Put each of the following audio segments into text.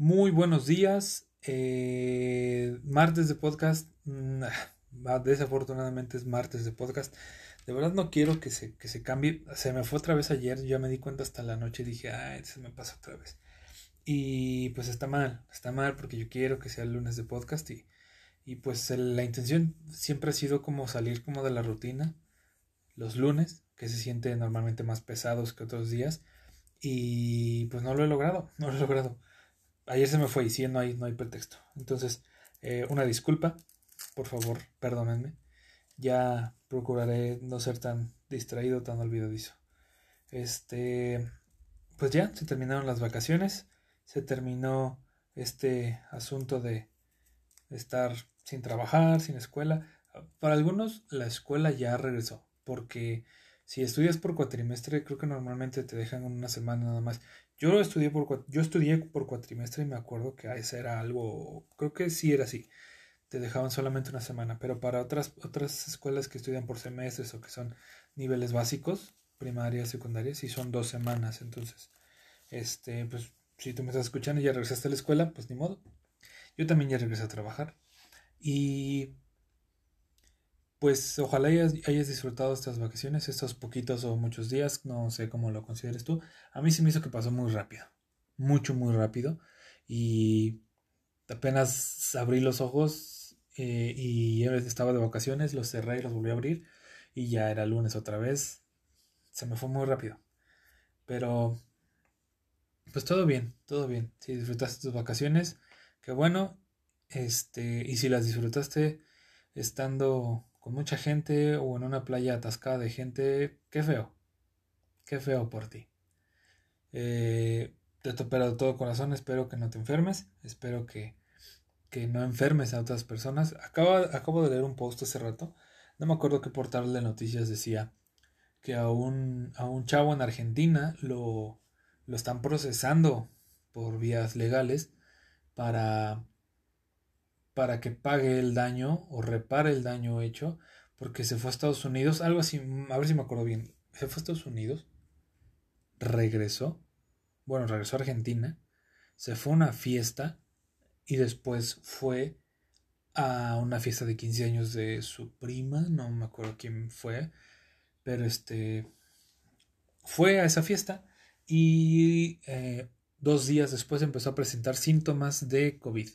Muy buenos días. Eh, martes de podcast. Mm, ah, desafortunadamente es martes de podcast. De verdad no quiero que se, que se cambie. Se me fue otra vez ayer. Ya me di cuenta hasta la noche. Dije, ay, se me pasa otra vez. Y pues está mal. Está mal porque yo quiero que sea el lunes de podcast. Y, y pues la intención siempre ha sido como salir como de la rutina. Los lunes, que se siente normalmente más pesados que otros días. Y pues no lo he logrado. No lo he logrado ayer se me fue y sí, no hay, no hay pretexto. Entonces, eh, una disculpa, por favor, perdónenme. Ya procuraré no ser tan distraído, tan olvidadizo. Este, pues ya, se terminaron las vacaciones, se terminó este asunto de estar sin trabajar, sin escuela. Para algunos la escuela ya regresó, porque si estudias por cuatrimestre, creo que normalmente te dejan una semana nada más. Yo estudié por, yo estudié por cuatrimestre y me acuerdo que ese era algo, creo que sí era así. Te dejaban solamente una semana, pero para otras, otras escuelas que estudian por semestres o que son niveles básicos, primaria, secundaria, sí son dos semanas. Entonces, este, pues si tú me estás escuchando y ya regresaste a la escuela, pues ni modo. Yo también ya regresé a trabajar. Y pues ojalá hayas, disfrutado estas vacaciones, estos poquitos o muchos días, no sé cómo lo consideres tú. A mí se me hizo que pasó muy rápido, mucho, muy rápido. Y apenas abrí los ojos eh, y estaba de vacaciones, los cerré y los volví a abrir y ya era lunes otra vez. Se me fue muy rápido. Pero, pues todo bien, todo bien. Si disfrutaste tus vacaciones, qué bueno. Este, y si las disfrutaste estando mucha gente o en una playa atascada de gente, qué feo, qué feo por ti. Eh, pero de todo corazón espero que no te enfermes, espero que, que no enfermes a otras personas. Acabo, acabo de leer un post hace rato, no me acuerdo qué portal de noticias decía que a un, a un chavo en Argentina lo, lo están procesando por vías legales para para que pague el daño o repare el daño hecho porque se fue a Estados Unidos, algo así, a ver si me acuerdo bien, se fue a Estados Unidos, regresó, bueno, regresó a Argentina, se fue a una fiesta y después fue a una fiesta de 15 años de su prima, no me acuerdo quién fue, pero este fue a esa fiesta y eh, dos días después empezó a presentar síntomas de COVID.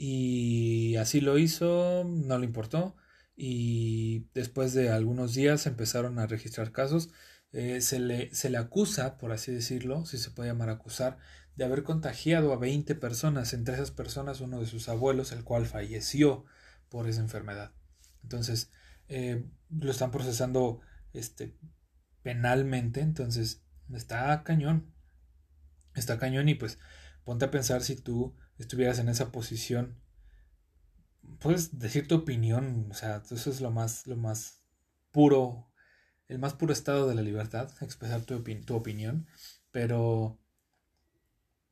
Y así lo hizo, no le importó. Y después de algunos días empezaron a registrar casos. Eh, se, le, se le acusa, por así decirlo, si se puede llamar acusar, de haber contagiado a 20 personas. Entre esas personas, uno de sus abuelos, el cual falleció por esa enfermedad. Entonces, eh, lo están procesando este, penalmente. Entonces, está cañón. Está cañón y pues ponte a pensar si tú estuvieras en esa posición, puedes decir tu opinión, o sea, eso es lo más, lo más puro, el más puro estado de la libertad, expresar tu, tu opinión, pero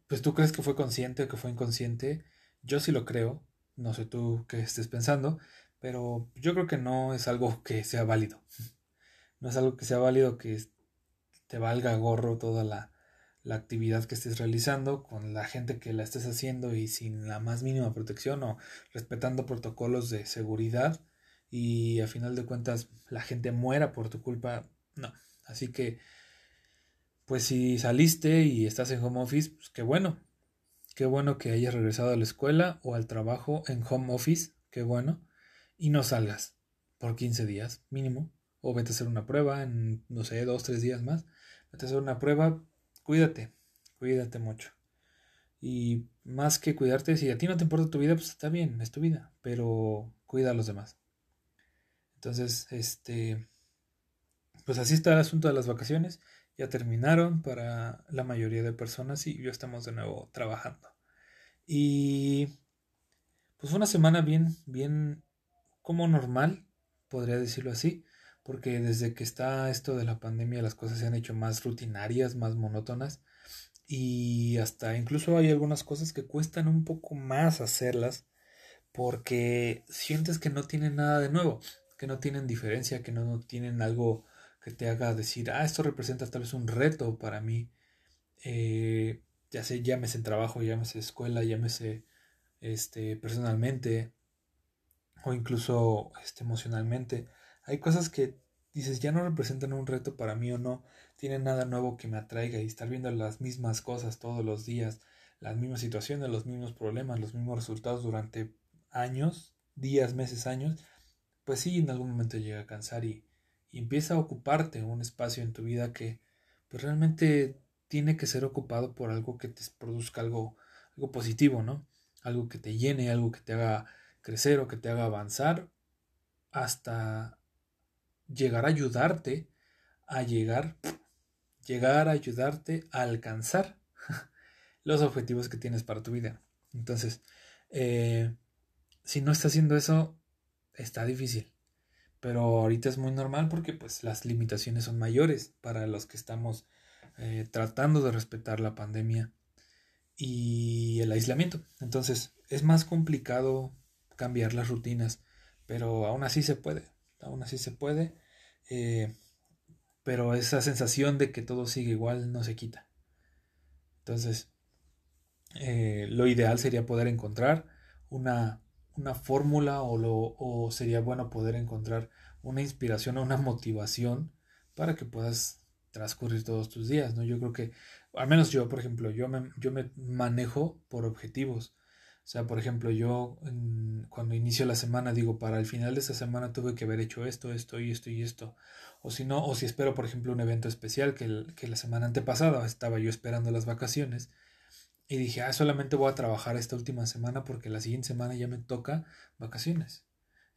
pues tú crees que fue consciente o que fue inconsciente, yo sí lo creo, no sé tú qué estés pensando, pero yo creo que no es algo que sea válido, no es algo que sea válido que te valga gorro toda la, la actividad que estés realizando, con la gente que la estés haciendo y sin la más mínima protección o respetando protocolos de seguridad y a final de cuentas la gente muera por tu culpa, no. Así que, pues si saliste y estás en home office, pues qué bueno. Qué bueno que hayas regresado a la escuela o al trabajo en home office, qué bueno. Y no salgas por 15 días mínimo. O vete a hacer una prueba en, no sé, dos, tres días más. Vete a hacer una prueba, cuídate, cuídate mucho. Y más que cuidarte, si a ti no te importa tu vida, pues está bien, es tu vida, pero cuida a los demás. Entonces, este, pues así está el asunto de las vacaciones. Ya terminaron para la mayoría de personas y ya estamos de nuevo trabajando. Y pues una semana bien, bien como normal, podría decirlo así porque desde que está esto de la pandemia las cosas se han hecho más rutinarias, más monótonas y hasta incluso hay algunas cosas que cuestan un poco más hacerlas porque sientes que no tienen nada de nuevo, que no tienen diferencia, que no tienen algo que te haga decir, ah, esto representa tal vez un reto para mí. Eh, ya sé, llámese en trabajo, llámese escuela, llámese este, personalmente o incluso este, emocionalmente. Hay cosas que dices ya no representan un reto para mí o no, tienen nada nuevo que me atraiga y estar viendo las mismas cosas todos los días, las mismas situaciones, los mismos problemas, los mismos resultados durante años, días, meses, años, pues sí, en algún momento llega a cansar y, empieza a ocuparte un espacio en tu vida que pues realmente tiene que ser ocupado por algo que te produzca algo, algo positivo, ¿no? Algo que te llene, algo que te haga crecer o que te haga avanzar hasta llegar a ayudarte a llegar, llegar a ayudarte a alcanzar los objetivos que tienes para tu vida. Entonces, eh, si no estás haciendo eso, está difícil. Pero ahorita es muy normal porque pues las limitaciones son mayores para los que estamos eh, tratando de respetar la pandemia y el aislamiento. Entonces es más complicado cambiar las rutinas, pero aún así se puede. Aún así se puede. Eh, pero esa sensación de que todo sigue igual no se quita. Entonces, eh, lo ideal sería poder encontrar una, una fórmula o, lo, o sería bueno poder encontrar una inspiración o una motivación para que puedas transcurrir todos tus días, ¿no? Yo creo que, al menos yo, por ejemplo, yo me, yo me manejo por objetivos. O sea, por ejemplo, yo cuando inicio la semana digo, para el final de esta semana tuve que haber hecho esto, esto y esto y esto. O si no, o si espero, por ejemplo, un evento especial que, que la semana antepasada estaba yo esperando las vacaciones y dije, ah, solamente voy a trabajar esta última semana porque la siguiente semana ya me toca vacaciones.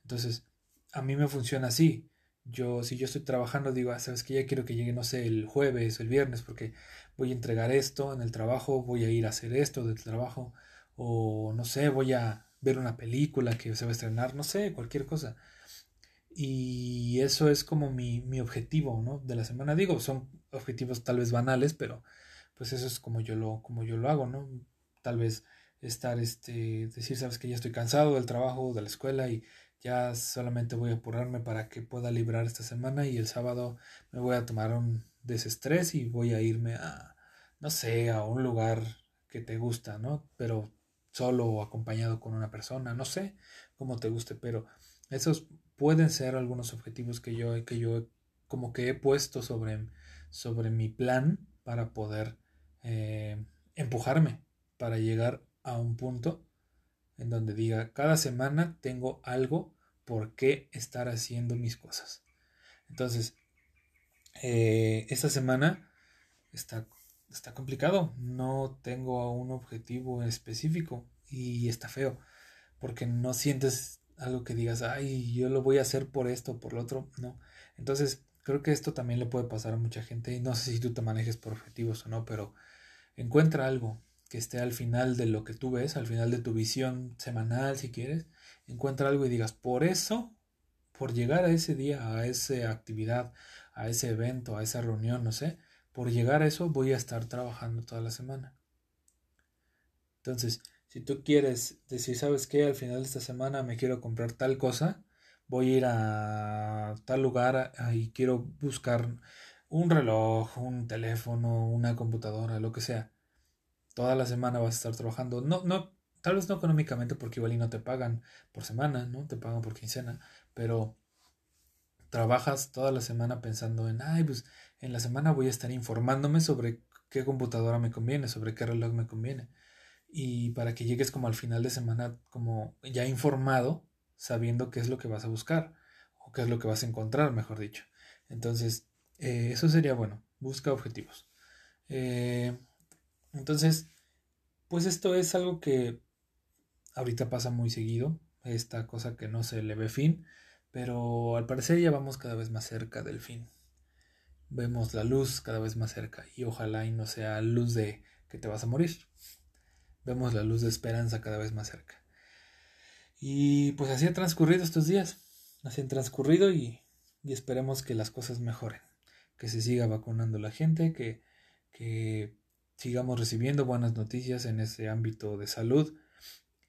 Entonces, a mí me funciona así. Yo, si yo estoy trabajando, digo, ah, sabes que ya quiero que llegue, no sé, el jueves o el viernes, porque voy a entregar esto en el trabajo, voy a ir a hacer esto del trabajo, o no sé, voy a ver una película que se va a estrenar, no sé, cualquier cosa. Y eso es como mi, mi objetivo, ¿no? De la semana. Digo, son objetivos tal vez banales, pero pues eso es como yo lo, como yo lo hago, ¿no? Tal vez estar, este, decir, sabes que ya estoy cansado del trabajo, de la escuela y ya solamente voy a apurarme para que pueda librar esta semana y el sábado me voy a tomar un desestrés y voy a irme a, no sé, a un lugar que te gusta, ¿no? Pero solo o acompañado con una persona, no sé cómo te guste, pero esos pueden ser algunos objetivos que yo, que yo como que he puesto sobre, sobre mi plan para poder eh, empujarme, para llegar a un punto en donde diga, cada semana tengo algo por qué estar haciendo mis cosas. Entonces, eh, esta semana está, está complicado, no tengo un objetivo específico y está feo, porque no sientes algo que digas, ay, yo lo voy a hacer por esto, por lo otro, no. Entonces, creo que esto también le puede pasar a mucha gente y no sé si tú te manejes por objetivos o no, pero encuentra algo, que esté al final de lo que tú ves, al final de tu visión semanal, si quieres, encuentra algo y digas, por eso, por llegar a ese día, a esa actividad, a ese evento, a esa reunión, no sé, por llegar a eso voy a estar trabajando toda la semana. Entonces, si tú quieres decir, ¿sabes qué? Al final de esta semana me quiero comprar tal cosa, voy a ir a tal lugar y quiero buscar un reloj, un teléfono, una computadora, lo que sea toda la semana vas a estar trabajando. No, no, tal vez no económicamente porque igual y no te pagan por semana, ¿no? Te pagan por quincena, pero trabajas toda la semana pensando en, ay, pues en la semana voy a estar informándome sobre qué computadora me conviene, sobre qué reloj me conviene. Y para que llegues como al final de semana como ya informado, sabiendo qué es lo que vas a buscar o qué es lo que vas a encontrar, mejor dicho. Entonces, eh, eso sería bueno, busca objetivos. Eh, entonces, pues esto es algo que ahorita pasa muy seguido, esta cosa que no se le ve fin, pero al parecer ya vamos cada vez más cerca del fin. Vemos la luz cada vez más cerca y ojalá y no sea luz de que te vas a morir. Vemos la luz de esperanza cada vez más cerca. Y pues así ha transcurrido estos días. Así han transcurrido y, y esperemos que las cosas mejoren. Que se siga vacunando la gente, que, que sigamos recibiendo buenas noticias en ese ámbito de salud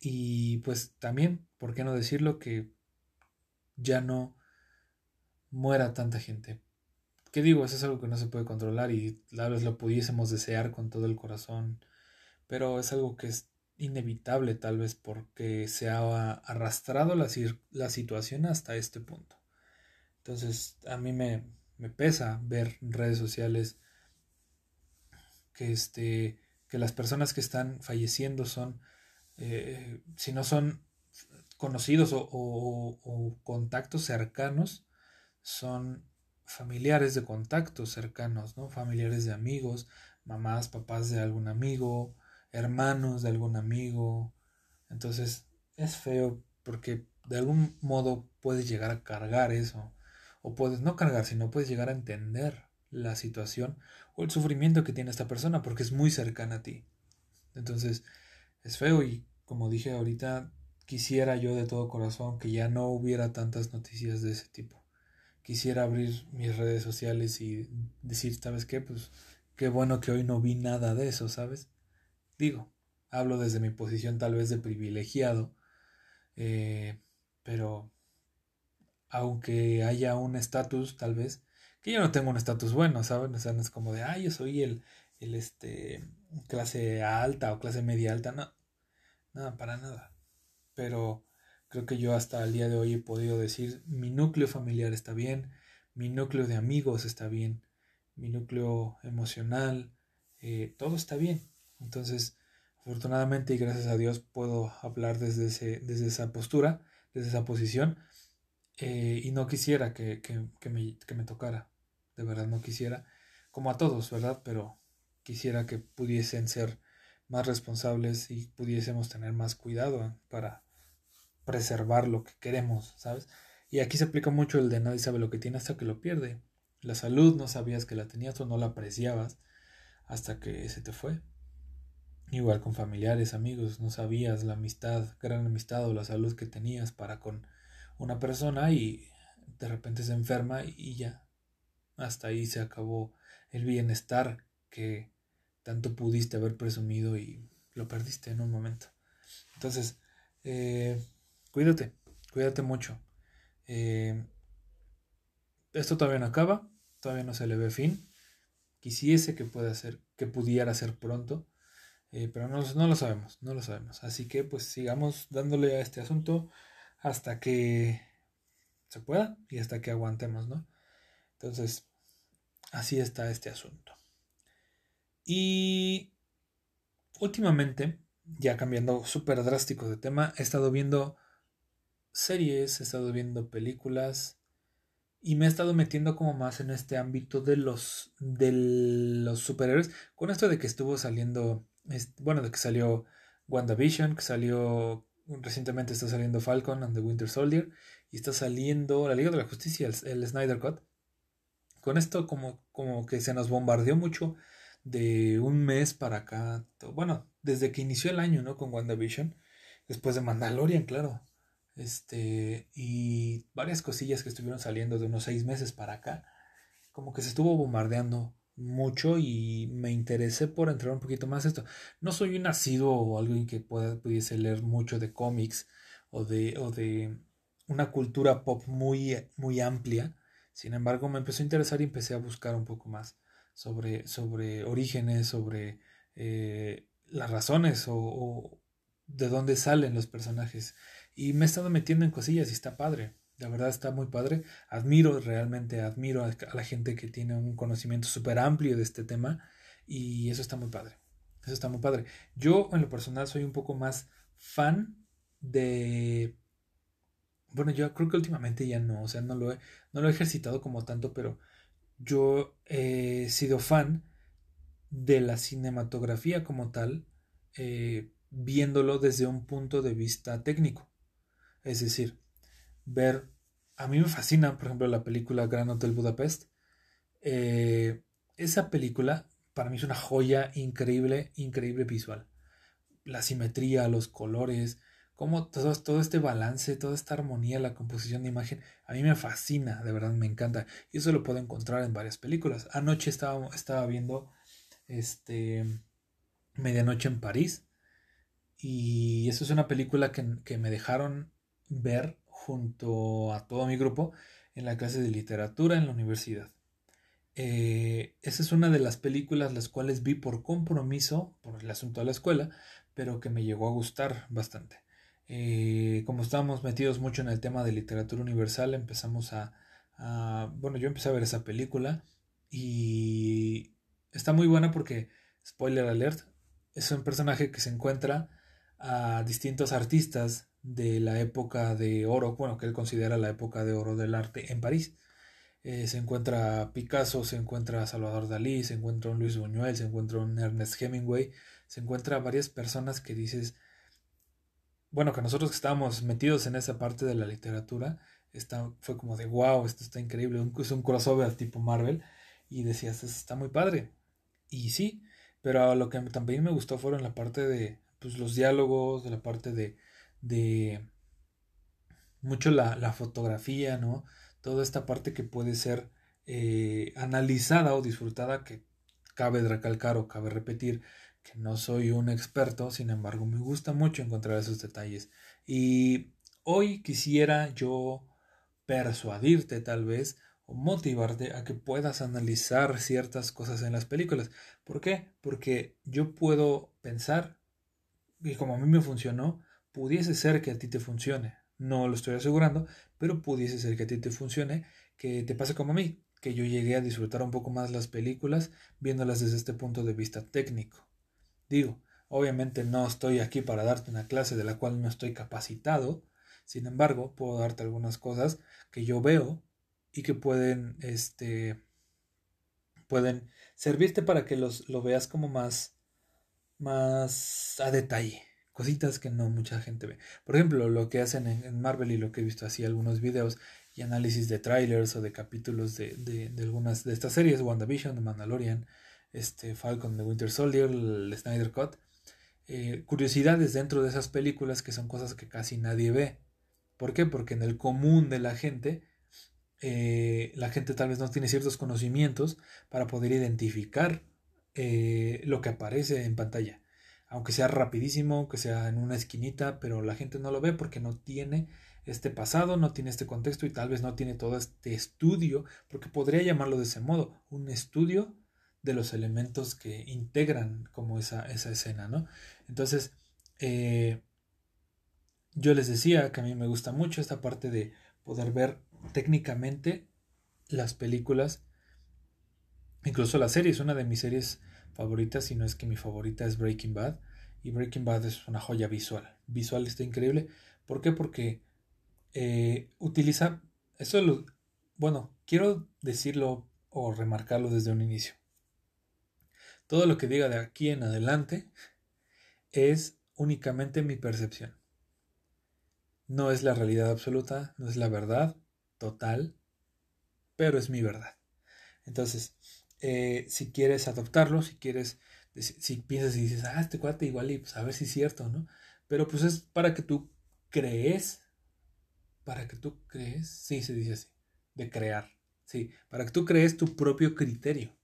y pues también, ¿por qué no decirlo? Que ya no muera tanta gente. ¿Qué digo? Eso es algo que no se puede controlar y tal vez lo pudiésemos desear con todo el corazón pero es algo que es inevitable tal vez porque se ha arrastrado la, la situación hasta este punto. Entonces a mí me, me pesa ver redes sociales que, este, que las personas que están falleciendo son, eh, si no son conocidos o, contactos cercanos, son familiares de contactos cercanos, ¿no? Familiares de amigos, mamás, papás de algún amigo, hermanos de algún amigo. Entonces es feo porque de algún modo puedes llegar a cargar eso. O puedes no cargar, sino puedes llegar a entender la situación o el sufrimiento que tiene esta persona porque es muy cercana a ti. Entonces es feo y como dije ahorita, quisiera yo de todo corazón que ya no hubiera tantas noticias de ese tipo. Quisiera abrir mis redes sociales y decir, ¿sabes qué? Pues qué bueno que hoy no vi nada de eso, ¿sabes? Digo, hablo desde mi posición tal vez de privilegiado, eh, pero aunque haya un estatus tal vez, que yo no tengo un estatus bueno, ¿saben? O sea, no es como de, ah, yo soy el, el, este, clase alta o clase media alta, no, nada, para nada. Pero creo que yo hasta el día de hoy he podido decir, mi núcleo familiar está bien, mi núcleo de amigos está bien, mi núcleo emocional, eh, todo está bien. Entonces, afortunadamente y gracias a Dios puedo hablar desde, ese, desde esa postura, desde esa posición. Eh, y no quisiera que, me, que me tocara, de verdad no quisiera, como a todos, ¿verdad? Pero quisiera que pudiesen ser más responsables y pudiésemos tener más cuidado para preservar lo que queremos, ¿sabes? Y aquí se aplica mucho el de nadie sabe lo que tiene hasta que lo pierde. La salud no sabías que la tenías o no la apreciabas hasta que se te fue. Igual con familiares, amigos, no sabías la amistad, gran amistad o la salud que tenías para con una persona y de repente se enferma y ya. Hasta ahí se acabó el bienestar que tanto pudiste haber presumido y lo perdiste en un momento. Entonces, eh, cuídate, cuídate mucho. Eh, esto todavía no acaba, todavía no se le ve fin. Quisiese que pueda ser, que pudiera ser pronto, eh, pero no, no, lo sabemos, no lo sabemos. Así que pues sigamos dándole a este asunto hasta que se pueda y hasta que aguantemos, ¿no? Entonces, así está este asunto. Y últimamente, ya cambiando súper drástico de tema, he estado viendo series, he estado viendo películas y me he estado metiendo como más en este ámbito de los de los superhéroes con esto de que estuvo saliendo bueno, de que salió WandaVision, que salió recientemente está saliendo Falcon and the Winter Soldier y está saliendo la Liga de la Justicia, el, Snyder Cut. Con esto como, como que se nos bombardeó mucho de un mes para acá, bueno, desde que inició el año, ¿no? Con WandaVision, después de Mandalorian, claro. Este, y varias cosillas que estuvieron saliendo de unos seis meses para acá, como que se estuvo bombardeando mucho y me interesé por entrar un poquito más esto. No soy un asiduo o alguien que pueda, pudiese leer mucho de cómics o de, o de una cultura pop muy, muy amplia. Sin embargo, me empezó a interesar y empecé a buscar un poco más sobre, sobre orígenes, sobre eh, las razones o, de dónde salen los personajes. Y me he estado metiendo en cosillas y está padre. La verdad está muy padre. Admiro, realmente admiro a, la gente que tiene un conocimiento súper amplio de este tema y eso está muy padre. Eso está muy padre. Yo en lo personal soy un poco más fan de... Bueno, yo creo que últimamente ya no, o sea, no lo he, no lo he ejercitado como tanto, pero yo he sido fan de la cinematografía como tal, eh, viéndolo desde un punto de vista técnico. Es decir, ver, a mí me fascina, por ejemplo, la película Gran Hotel Budapest. Eh, esa película para mí es una joya increíble, increíble visual. La simetría, los colores, como todo, todo este balance, toda esta armonía, la composición de imagen, a mí me fascina, de verdad me encanta. Y eso lo puedo encontrar en varias películas. Anoche estaba, estaba viendo este Medianoche en París. Y eso es una película que, que me dejaron ver junto a todo mi grupo en la clase de literatura en la universidad. Eh, esa es una de las películas las cuales vi por compromiso, por el asunto de la escuela, pero que me llegó a gustar bastante. Eh, como estábamos metidos mucho en el tema de literatura universal, empezamos a, a, Bueno, yo empecé a ver esa película y está muy buena porque, spoiler alert, es un personaje que se encuentra a distintos artistas de la época de oro, bueno, que él considera la época de oro del arte en París. Eh, se encuentra Picasso, se encuentra Salvador Dalí, se encuentra un Luis Buñuel, se encuentra un Ernest Hemingway, se encuentra varias personas que dices, bueno, que nosotros que estábamos metidos en esa parte de la literatura, está, fue como de wow, esto está increíble, un, es un crossover tipo Marvel, y decías, está muy padre. Y sí, pero lo que también me gustó fueron la parte de pues, los diálogos, de la parte de, de mucho la, la fotografía, ¿no? Toda esta parte que puede ser eh, analizada o disfrutada, que cabe recalcar o cabe repetir que no soy un experto, sin embargo me gusta mucho encontrar esos detalles. Y hoy quisiera yo persuadirte tal vez o motivarte a que puedas analizar ciertas cosas en las películas. ¿Por qué? Porque yo puedo pensar, y como a mí me funcionó, pudiese ser que a ti te funcione. No lo estoy asegurando, pero pudiese ser que a ti te funcione, que te pase como a mí, que yo llegué a disfrutar un poco más las películas viéndolas desde este punto de vista técnico. Digo, obviamente no estoy aquí para darte una clase de la cual no estoy capacitado, sin embargo, puedo darte algunas cosas que yo veo y que pueden, este, pueden servirte para que los, lo veas como más, más a detalle cositas que no mucha gente ve. Por ejemplo, lo que hacen en, Marvel y lo que he visto así algunos videos y análisis de trailers o de capítulos de, de, algunas de estas series, WandaVision, The Mandalorian, este, Falcon, The Winter Soldier, Snyder Cut. Eh, curiosidades dentro de esas películas que son cosas que casi nadie ve. ¿Por qué? Porque en el común de la gente, eh, la gente tal vez no tiene ciertos conocimientos para poder identificar eh, lo que aparece en pantalla aunque sea rapidísimo, que sea en una esquinita, pero la gente no lo ve porque no tiene este pasado, no tiene este contexto y tal vez no tiene todo este estudio, porque podría llamarlo de ese modo, un estudio de los elementos que integran como esa, esa escena, ¿no? Entonces, eh, yo les decía que a mí me gusta mucho esta parte de poder ver técnicamente las películas, incluso la serie, es una de mis series favorita, si no es que mi favorita es Breaking Bad. Y Breaking Bad es una joya visual. Visual está increíble. ¿Por qué? Porque eh, utiliza... Eso lo, bueno, quiero decirlo o remarcarlo desde un inicio. Todo lo que diga de aquí en adelante es únicamente mi percepción. No es la realidad absoluta, no es la verdad total, pero es mi verdad. Entonces, eh, si quieres adoptarlo, si quieres, si piensas y dices, ah, este cuate igual y pues a ver si es cierto, ¿no? Pero pues es para que tú crees, para que tú crees, sí, se dice así, de crear, sí, para que tú crees tu propio criterio,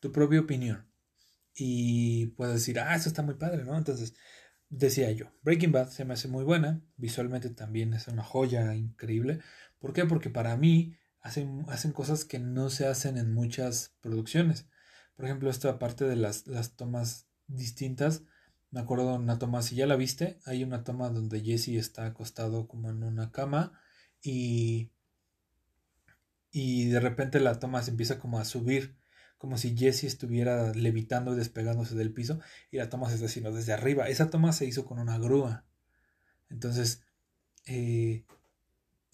tu propia opinión. Y puedes decir, ah, eso está muy padre, ¿no? Entonces, decía yo, Breaking Bad se me hace muy buena, visualmente también es una joya increíble. ¿Por qué? Porque para mí hacen, hacen cosas que no se hacen en muchas producciones. Por ejemplo, esta parte de las, las tomas distintas. Me acuerdo de una toma, si ya la viste, hay una toma donde Jesse está acostado como en una cama y, y de repente la toma se empieza como a subir, como si Jesse estuviera levitando y despegándose del piso y la toma se está haciendo desde arriba. Esa toma se hizo con una grúa. Entonces, eh,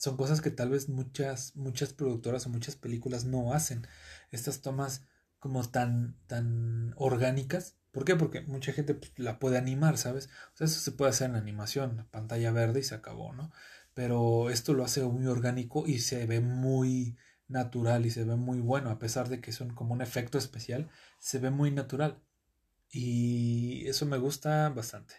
son cosas que tal vez muchas, muchas productoras o muchas películas no hacen. Estas tomas como tan, tan orgánicas. ¿Por qué? Porque mucha gente pues, la puede animar, ¿sabes? O sea, eso se puede hacer en animación, pantalla verde y se acabó, ¿no? Pero esto lo hace muy orgánico y se ve muy natural y se ve muy bueno, a pesar de que son como un efecto especial, se ve muy natural. Y eso me gusta bastante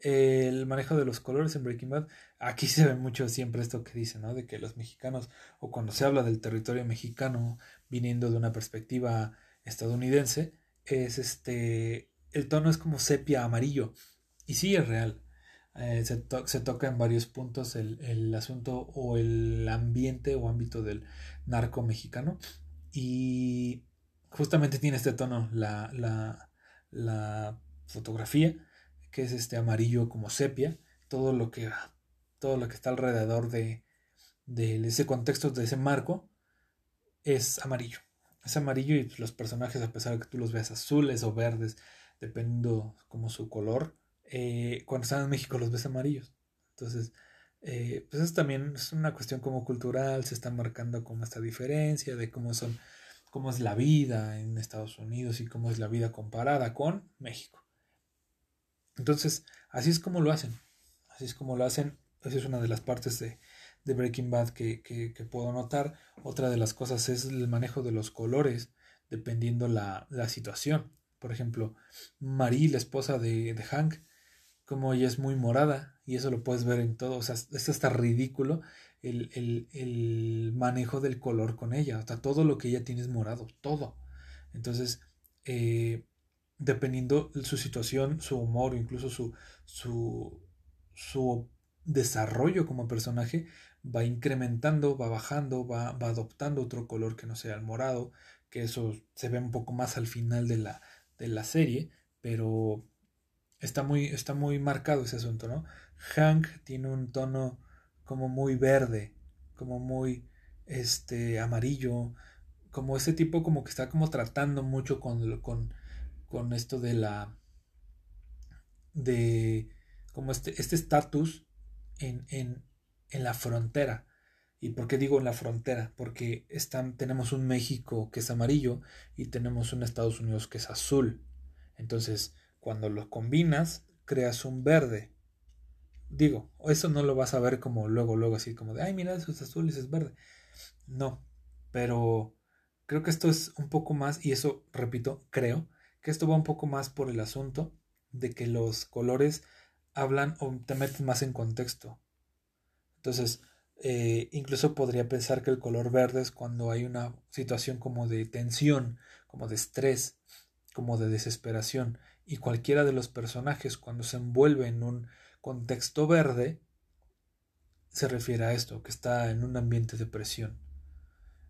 el manejo de los colores en Breaking Bad, aquí se ve mucho siempre esto que dicen, ¿no? De que los mexicanos, o cuando se habla del territorio mexicano viniendo de una perspectiva estadounidense, es este, el tono es como sepia amarillo. Y sí es real. Eh, se, se, toca en varios puntos el, el, asunto o el ambiente o ámbito del narco mexicano. Y justamente tiene este tono la, la, la fotografía, que es este amarillo como sepia, todo lo que, todo lo que está alrededor de, ese contexto, de ese marco, es amarillo. Es amarillo y los personajes, a pesar de que tú los veas azules o verdes, dependiendo como su color, eh, cuando están en México los ves amarillos. Entonces, eh, pues eso también es una cuestión como cultural, se está marcando como esta diferencia de cómo son, cómo es la vida en Estados Unidos y cómo es la vida comparada con México. Entonces, así es como lo hacen. Así es como lo hacen. Esa es una de las partes de, Breaking Bad que, que, puedo notar. Otra de las cosas es el manejo de los colores, dependiendo la, la situación. Por ejemplo, Marie, la esposa de, de Hank, como ella es muy morada, y eso lo puedes ver en todo, o sea, es hasta ridículo el, el, el, manejo del color con ella, o sea, todo lo que ella tiene es morado, todo. Entonces, eh, dependiendo su situación, su humor, incluso su, su, su desarrollo como personaje, va incrementando, va bajando, va, va, adoptando otro color que no sea el morado, que eso se ve un poco más al final de la, de la serie, pero está muy, está muy marcado ese asunto, ¿no? Hank tiene un tono como muy verde, como muy este amarillo, como ese tipo como que está como tratando mucho con, con, con esto de la de como este este estatus en, en, en la frontera. ¿Y por qué digo en la frontera? Porque están, tenemos un México que es amarillo y tenemos un Estados Unidos que es azul. Entonces, cuando los combinas, creas un verde. Digo, eso no lo vas a ver como luego, luego así como de, ay, mira, eso es azul y eso es verde. No, pero creo que esto es un poco más, y eso, repito, creo que esto va un poco más por el asunto de que los colores hablan o te meten más en contexto. Entonces, eh, incluso podría pensar que el color verde es cuando hay una situación como de tensión, como de estrés, como de desesperación y cualquiera de los personajes cuando se envuelve en un contexto verde se refiere a esto, que está en un ambiente de presión.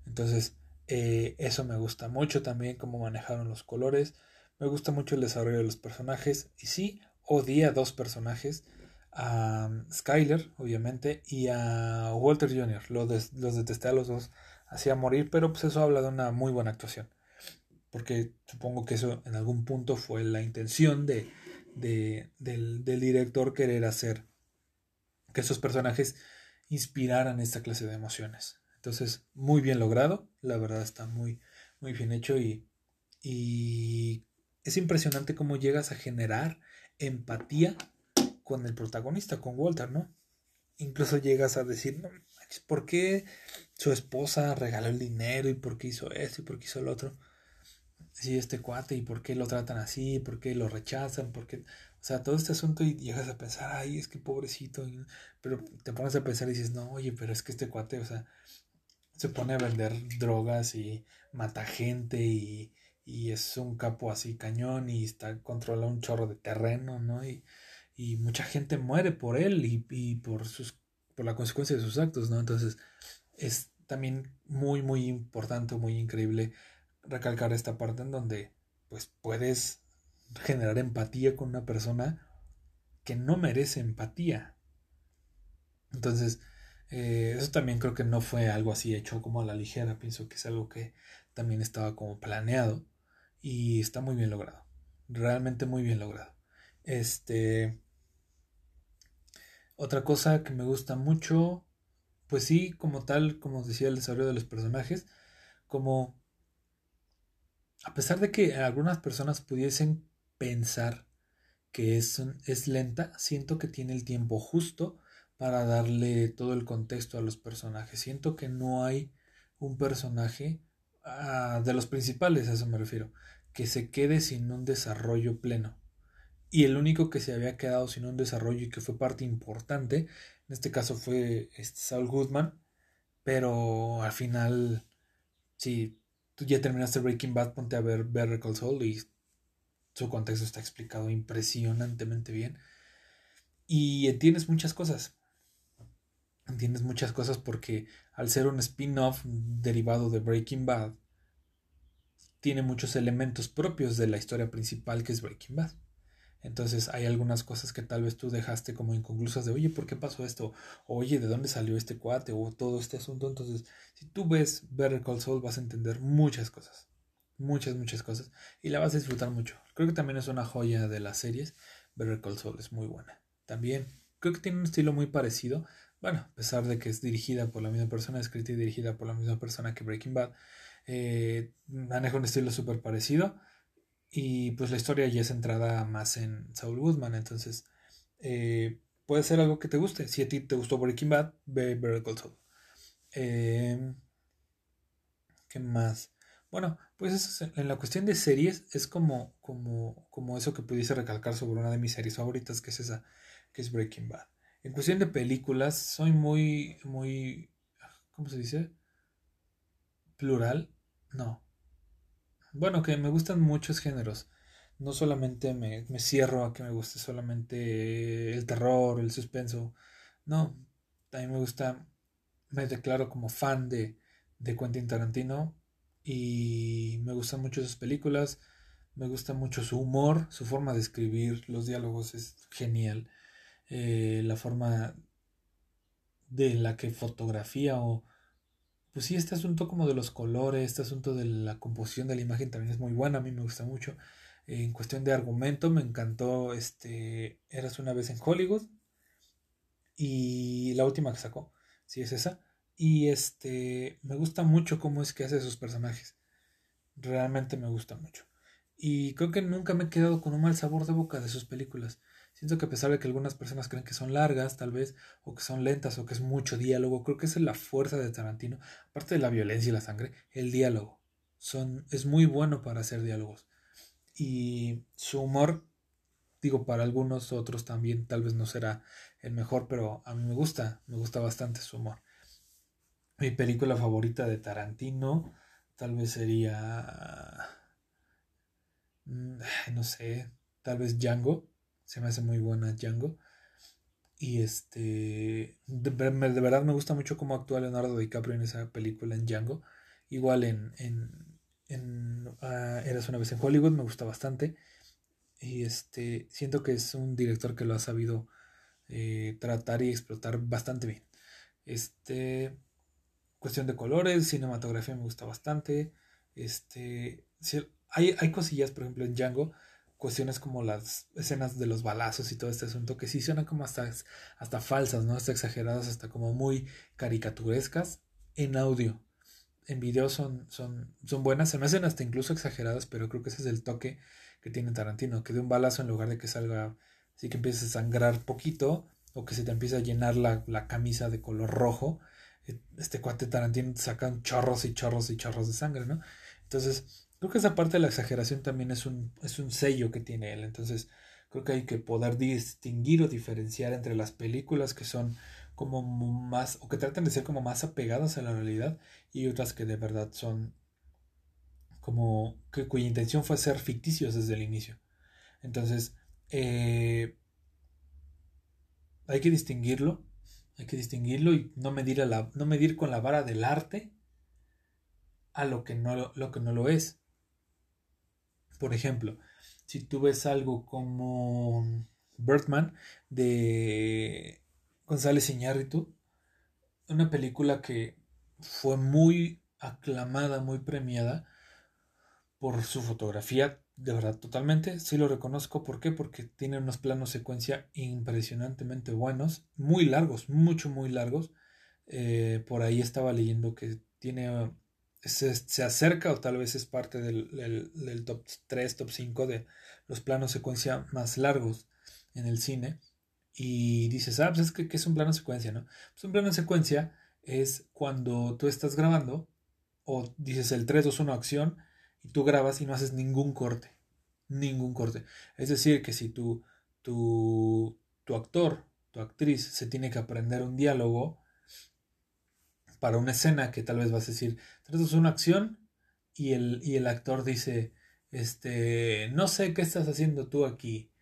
Entonces, eh, eso me gusta mucho también cómo manejaron los colores, me gusta mucho el desarrollo de los personajes y sí, odié a dos personajes, a Skyler, obviamente, y a Walter Jr. Los, los detesté a los dos, hacía morir, pero pues eso habla de una muy buena actuación porque supongo que eso en algún punto fue la intención de, del, director querer hacer que esos personajes inspiraran esta clase de emociones. Entonces, muy bien logrado, la verdad está muy, muy bien hecho y, y es impresionante cómo llegas a generar empatía con el protagonista, con Walter, ¿no? Incluso llegas a decir, no, ¿por qué su esposa regaló el dinero y por qué hizo esto y por qué hizo el otro? sí, este cuate y por qué lo tratan así, por qué lo rechazan, por qué, o sea, todo este asunto y llegas a pensar, ay, es que pobrecito, pero te pones a pensar y dices, no, oye, pero es que este cuate, o sea, se pone a vender drogas y mata gente y, y es un capo así cañón y está controla un chorro de terreno, ¿no? Y, y mucha gente muere por él y, y por sus por la consecuencia de sus actos, ¿no? Entonces, es también muy, muy importante, muy increíble recalcar esta parte en donde pues puedes generar empatía con una persona que no merece empatía. Entonces, eh, eso también creo que no fue algo así hecho como a la ligera, pienso que es algo que también estaba como planeado y está muy bien logrado, realmente muy bien logrado. Este, otra cosa que me gusta mucho, pues sí, como tal, como decía el desarrollo de los personajes, como a pesar de que algunas personas pudiesen pensar que es, es lenta, siento que tiene el tiempo justo para darle todo el contexto a los personajes. Siento que no hay un personaje ah, de los principales, a eso me refiero, que se quede sin un desarrollo pleno. Y el único que se había quedado sin un desarrollo y que fue parte importante, en este caso fue este Saul Goodman, pero al final, sí, tú ya terminaste Breaking Bad, ponte a ver Better Call Saul y su contexto está explicado impresionantemente bien. Y entiendes muchas cosas. Entiendes muchas cosas porque al ser un spin-off derivado de Breaking Bad, tiene muchos elementos propios de la historia principal que es Breaking Bad. Entonces hay algunas cosas que tal vez tú dejaste como inconclusas de, oye, ¿por qué pasó esto? oye, ¿de dónde salió este cuate? O todo este asunto. Entonces, si tú ves Better Call Saul vas a entender muchas cosas. Muchas, muchas cosas. Y la vas a disfrutar mucho. Creo que también es una joya de las series. Better Call Saul es muy buena. También creo que tiene un estilo muy parecido. Bueno, a pesar de que es dirigida por la misma persona, escrita y dirigida por la misma persona que Breaking Bad, eh, maneja un estilo súper parecido y pues la historia ya es centrada más en Saul Goodman, entonces eh, puede ser algo que te guste. Si a ti te gustó Breaking Bad, ve Better Call Saul. Em, ¿Qué más? Bueno, pues en la cuestión de series es como, como, como eso que pudiese recalcar sobre una de mis series favoritas, que es esa, que es Breaking Bad. En cuestión de películas, soy muy, muy, ¿cómo se dice? Plural. No, bueno, que me gustan muchos géneros. No solamente me, cierro a que me guste solamente el terror, el suspenso. No, también me gusta, me declaro como fan de, de Quentin Tarantino y me gustan mucho sus películas, me gusta mucho su humor, su forma de escribir, los diálogos es genial, eh, la forma de la que fotografía o pues sí, este asunto como de los colores, este asunto de la composición de la imagen también es muy bueno, a mí me gusta mucho. En cuestión de argumento, me encantó este Eras una vez en Hollywood y la última que sacó, sí es esa. Y este, me gusta mucho cómo es que hace sus personajes. Realmente me gusta mucho. Y creo que nunca me he quedado con un mal sabor de boca de sus películas. Siento que a pesar de que algunas personas creen que son largas, tal vez, o que son lentas, o que es mucho diálogo, creo que esa es la fuerza de Tarantino, aparte de la violencia y la sangre, el diálogo. Son, es muy bueno para hacer diálogos. Y su humor, digo, para algunos otros también tal vez no será el mejor, pero a mí me gusta, me gusta bastante su humor. Mi película favorita de Tarantino tal vez sería... Mm, no sé, tal vez Django se me hace muy buena Django. Y este, de, verdad me gusta mucho cómo actúa Leonardo DiCaprio en esa película en Django. Igual en, en, en ah, Eras una vez en Hollywood, me gusta bastante. Y este, siento que es un director que lo ha sabido eh, tratar y explotar bastante bien. Este, cuestión de colores, cinematografía me gusta bastante. Este, hay, hay cosillas, por ejemplo, en Django cuestiones como las escenas de los balazos y todo este asunto que sí suenan como hasta, hasta falsas, ¿no? Hasta exageradas, hasta como muy caricaturescas en audio. En video son, son, son buenas, se me hacen hasta incluso exageradas, pero creo que ese es el toque que tiene Tarantino, que de un balazo en lugar de que salga así que empiece a sangrar poquito o que se te empiece a llenar la, la camisa de color rojo, e, este cuate Tarantino sacan chorros y chorros y chorros de sangre, ¿no? Entonces, Creo que esa parte de la exageración también es un, es un sello que tiene él. Entonces, creo que hay que poder distinguir o diferenciar entre las películas que son como más, o que tratan de ser como más apegadas a la realidad y otras que de verdad son como que cuya intención fue ser ficticios desde el inicio. Entonces, eh, hay que distinguirlo, hay que distinguirlo y no medir, a la, no medir con la vara del arte a lo que no lo que no lo es. Por ejemplo, si tú ves algo como Birdman de González Iñárritu, una película que fue muy aclamada, muy premiada por su fotografía, de verdad, totalmente, sí lo reconozco. ¿Por qué? Porque tiene unos planos secuencia impresionantemente buenos, muy largos, mucho, muy largos. Eh, por ahí estaba leyendo que tiene se, acerca o tal vez es parte del, top 3, top 5 de los planos secuencia más largos en el cine. Y dices, ah, pues es que, es un plano secuencia, ¿no? Pues un plano secuencia es cuando tú estás grabando o dices el 3, 2, 1 acción y tú grabas y no haces ningún corte. Ningún corte. Es decir, que si tu, tu, tu actor, tu actriz se tiene que aprender un diálogo, para una escena que tal vez vas a decir, tratas una acción y el, y el actor dice, este, no sé qué estás haciendo tú aquí.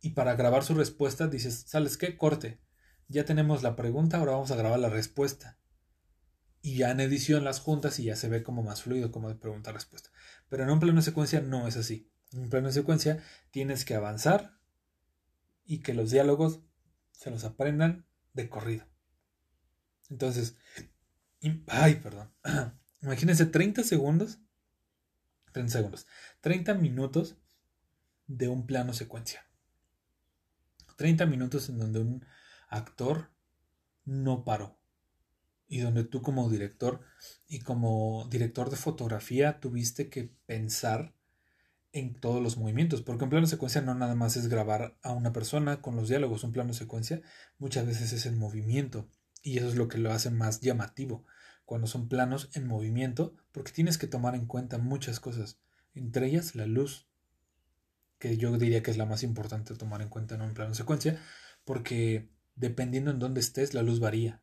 Y para grabar su respuesta dices, ¿sales qué? Corte. Ya tenemos la pregunta, ahora vamos a grabar la respuesta. y ya en edición las juntas y ya se ve como más fluido, como de pregunta-respuesta. Pero en un plano de secuencia no es así. En un plano de secuencia tienes que avanzar y que los diálogos se los aprendan de corrido. Entonces, ay, perdón. Imagínense 30 segundos, 30 segundos, 30 minutos de un plano secuencia. 30 minutos en donde un actor no paró. Y donde tú como director y como director de fotografía tuviste que pensar en todos los movimientos. Porque un plano secuencia no nada más es grabar a una persona con los diálogos. Un plano secuencia muchas veces es el movimiento. Y eso es lo que lo hace más llamativo. Cuando son planos en movimiento. Porque tienes que tomar en cuenta muchas cosas. Entre ellas la luz. Que yo diría que es la más importante tomar en cuenta en un plano secuencia. Porque dependiendo en dónde estés, la luz varía.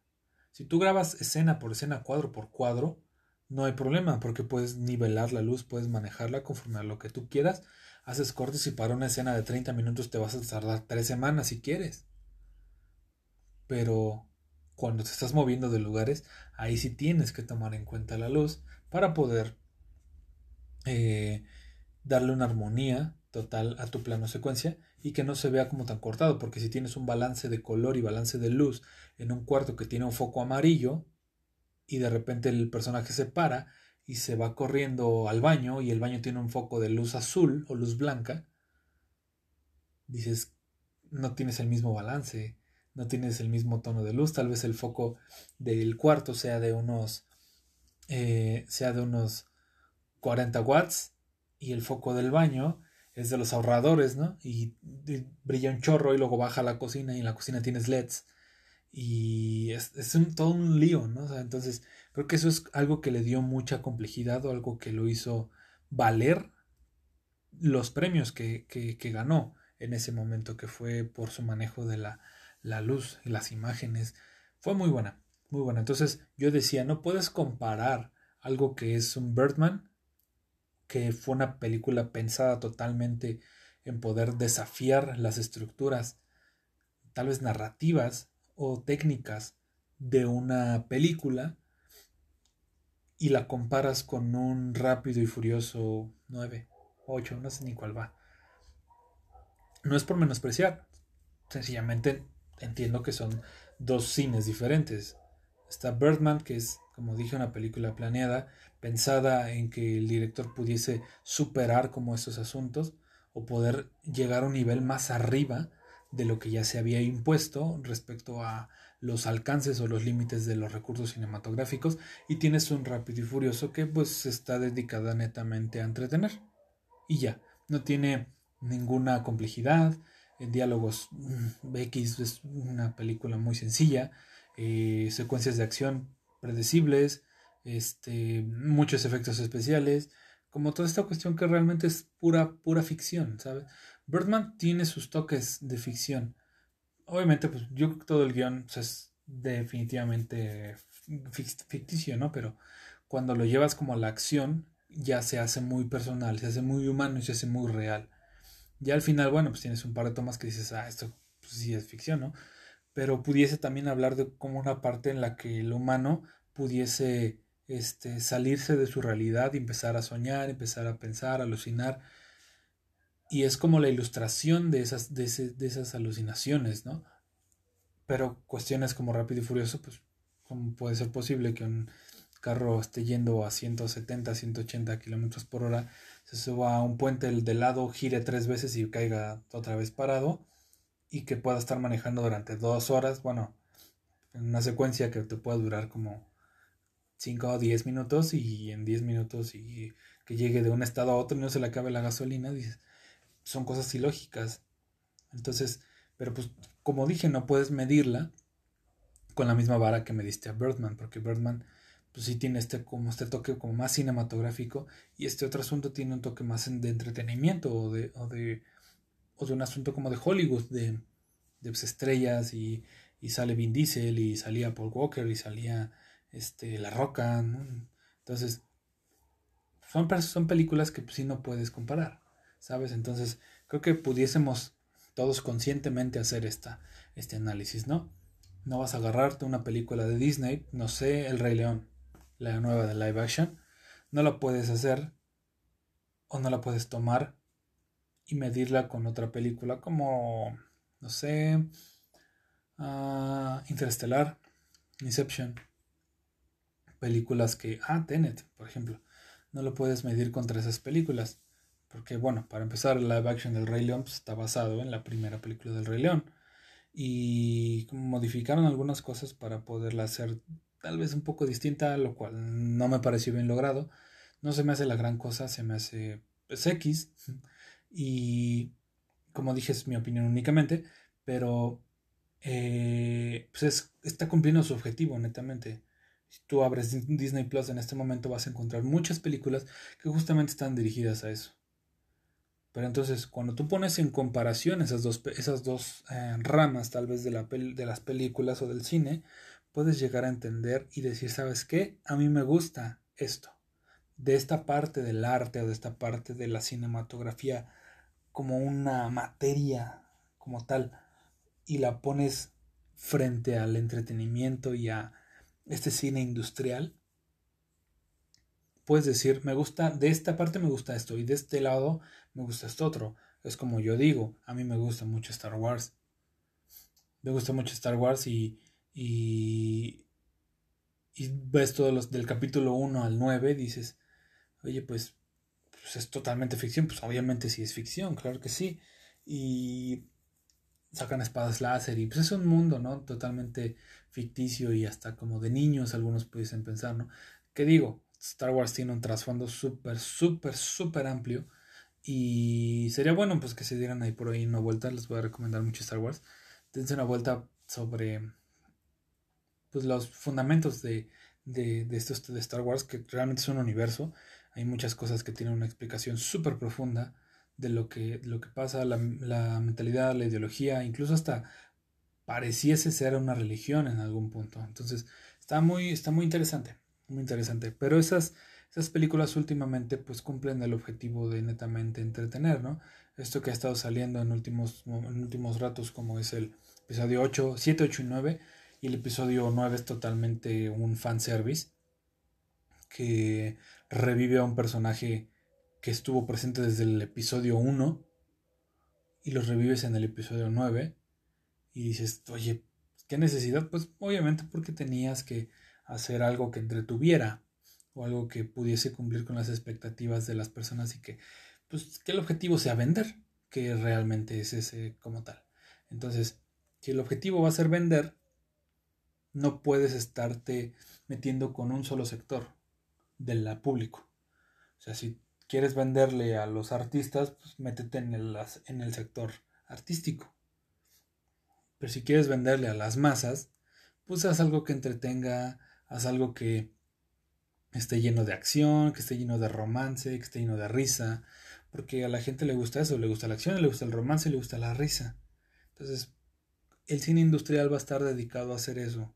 Si tú grabas escena por escena, cuadro por cuadro, no hay problema porque puedes nivelar la luz, puedes manejarla conforme a lo que tú quieras. Haces cortes y para una escena de 30 minutos te vas a tardar tres semanas si quieres. Pero cuando te estás moviendo de lugares, ahí sí tienes que tomar en cuenta la luz para poder eh, darle una armonía total a tu plano secuencia y que no se vea como tan cortado, porque si tienes un balance de color y balance de luz en un cuarto que tiene un foco amarillo y de repente el personaje se para y se va corriendo al baño y el baño tiene un foco de luz azul o luz blanca, dices, no tienes el mismo balance, no tienes el mismo tono de luz, tal vez el foco del cuarto sea de unos eh, sea de unos 40 watts y el foco del baño es de los ahorradores, ¿no? Y, brilla un chorro y luego baja a la cocina y en la cocina tienes LEDs. Y es, un, todo un lío, ¿no? entonces, creo que eso es algo que le dio mucha complejidad o algo que lo hizo valer los premios que, que, ganó en ese momento, que fue por su manejo de la, la luz y las imágenes. Fue muy buena, muy buena. Entonces, yo decía, no puedes comparar algo que es un Birdman que fue una película pensada totalmente en poder desafiar las estructuras, tal vez narrativas o técnicas de una película y la comparas con un rápido y furioso 9, 8, no sé ni cuál va. No es por menospreciar, sencillamente entiendo que son dos cines diferentes. Está Birdman, que es, como dije, una película planeada, pensada en que el director pudiese superar como esos asuntos o poder llegar a un nivel más arriba de lo que ya se había impuesto respecto a los alcances o los límites de los recursos cinematográficos y tienes un rápido y furioso que pues está dedicada netamente a entretener y ya no tiene ninguna complejidad diálogos mm, X es una película muy sencilla eh, secuencias de acción predecibles este, muchos efectos especiales, como toda esta cuestión que realmente es pura, pura ficción, ¿sabes? Birdman tiene sus toques de ficción. Obviamente, pues yo creo que todo el guion es definitivamente ficticio, ¿no? Pero cuando lo llevas como la acción, ya se hace muy personal, se hace muy humano y se hace muy real. Ya al final, bueno, pues tienes un par de tomas que dices, ah, esto pues, sí es ficción, ¿no? Pero pudiese también hablar de como una parte en la que el humano pudiese este, salirse de su realidad empezar a soñar, empezar a pensar, alucinar. Y es como la ilustración de esas, de, esas alucinaciones, ¿no? Pero cuestiones como rápido y furioso, pues, ¿cómo puede ser posible que un carro esté yendo a 170, 180 kilómetros por hora, se suba a un puente del lado, gire tres veces y caiga otra vez parado? Y que pueda estar manejando durante dos horas, bueno, en una secuencia que te pueda durar como 5 o 10 minutos y en 10 minutos y que llegue de un estado a otro y no se le acabe la gasolina, dices, son cosas ilógicas. Entonces, pero pues como dije, no puedes medirla con la misma vara que me diste a Birdman, porque Birdman pues sí tiene este como este toque como más cinematográfico y este otro asunto tiene un toque más de entretenimiento o de o de, o de un asunto como de Hollywood de, de pues, estrellas y, y sale Vin Diesel y salía Paul Walker y salía este, La Roca, Entonces, son, son películas que pues, sí no puedes comparar, ¿sabes? Entonces, creo que pudiésemos todos conscientemente hacer esta, este análisis, ¿no? No vas a agarrarte una película de Disney, no sé, El Rey León. La nueva de live action, no la puedes hacer o no la puedes tomar y medirla con otra película como, no sé, uh, Interestelar, Inception, películas que, ah, Tenet, por ejemplo, no lo puedes medir contra esas películas. Porque, bueno, para empezar, el live action del Rey León pues, está basado en la primera película del Rey León. Y modificaron algunas cosas para poderla hacer tal vez un poco distinta, lo cual no me pareció bien logrado. No se me hace la gran cosa, se me hace pues, X. Y como dije, es mi opinión únicamente, pero eh, pues está cumpliendo su objetivo, netamente. Si tú abres Disney Plus en este momento vas a encontrar muchas películas que justamente están dirigidas a eso. Pero entonces, cuando tú pones en comparación esas dos, esas dos eh, ramas, tal vez de, la de las películas o del cine, puedes llegar a entender y decir, ¿sabes qué? A mí me gusta esto. De esta parte del arte o de esta parte de la cinematografía como una materia como tal y la pones frente al entretenimiento y a este cine industrial, puedes decir, me gusta, de esta parte me gusta esto y de este lado me gusta esto otro. Es como yo digo, a mí me gusta mucho Star Wars. Me gusta mucho Star Wars y, y, y ves todos los del capítulo 1 al 9, dices, oye, pues, pues, es totalmente ficción. Pues obviamente sí es ficción, claro que sí. Y sacan espadas láser y pues es un mundo, ¿no? Totalmente ficticio y hasta como de niños algunos pudiesen pensar, ¿no? ¿Qué digo? Star Wars tiene un trasfondo súper, súper, súper amplio y sería bueno pues que se dieran ahí por ahí una vuelta, les voy a recomendar mucho Star Wars. Dense una vuelta sobre pues los fundamentos de, de, de estos de Star Wars, que realmente es un universo. Hay muchas cosas que tienen una explicación súper profunda de lo que, lo que pasa, la, la, mentalidad, la ideología, incluso hasta pareciese ser una religión en algún punto. Entonces, está muy, está muy interesante, muy interesante. Pero esas, esas películas últimamente pues cumplen el objetivo de netamente entretener, ¿no? Esto que ha estado saliendo en últimos, en últimos ratos como es el episodio 8, 7, 8 y 9 y el episodio 9 es totalmente un fanservice que revive a un personaje que estuvo presente desde el episodio 1 y los revives en el episodio 9 y dices, oye, ¿qué necesidad? Pues obviamente porque tenías que hacer algo que entretuviera o algo que pudiese cumplir con las expectativas de las personas y que, pues, que el objetivo sea vender, que realmente es ese como tal. Entonces, si el objetivo va a ser vender, no puedes estarte metiendo con un solo sector del público. O sea, si quieres venderle a los artistas, pues métete en el, en el sector artístico. Pero si quieres venderle a las masas, pues haz algo que entretenga, haz algo que esté lleno de acción, que esté lleno de romance, que esté lleno de risa, porque a la gente le gusta eso, le gusta la acción, le gusta el romance, le gusta la risa. Entonces, el cine industrial va a estar dedicado a hacer eso.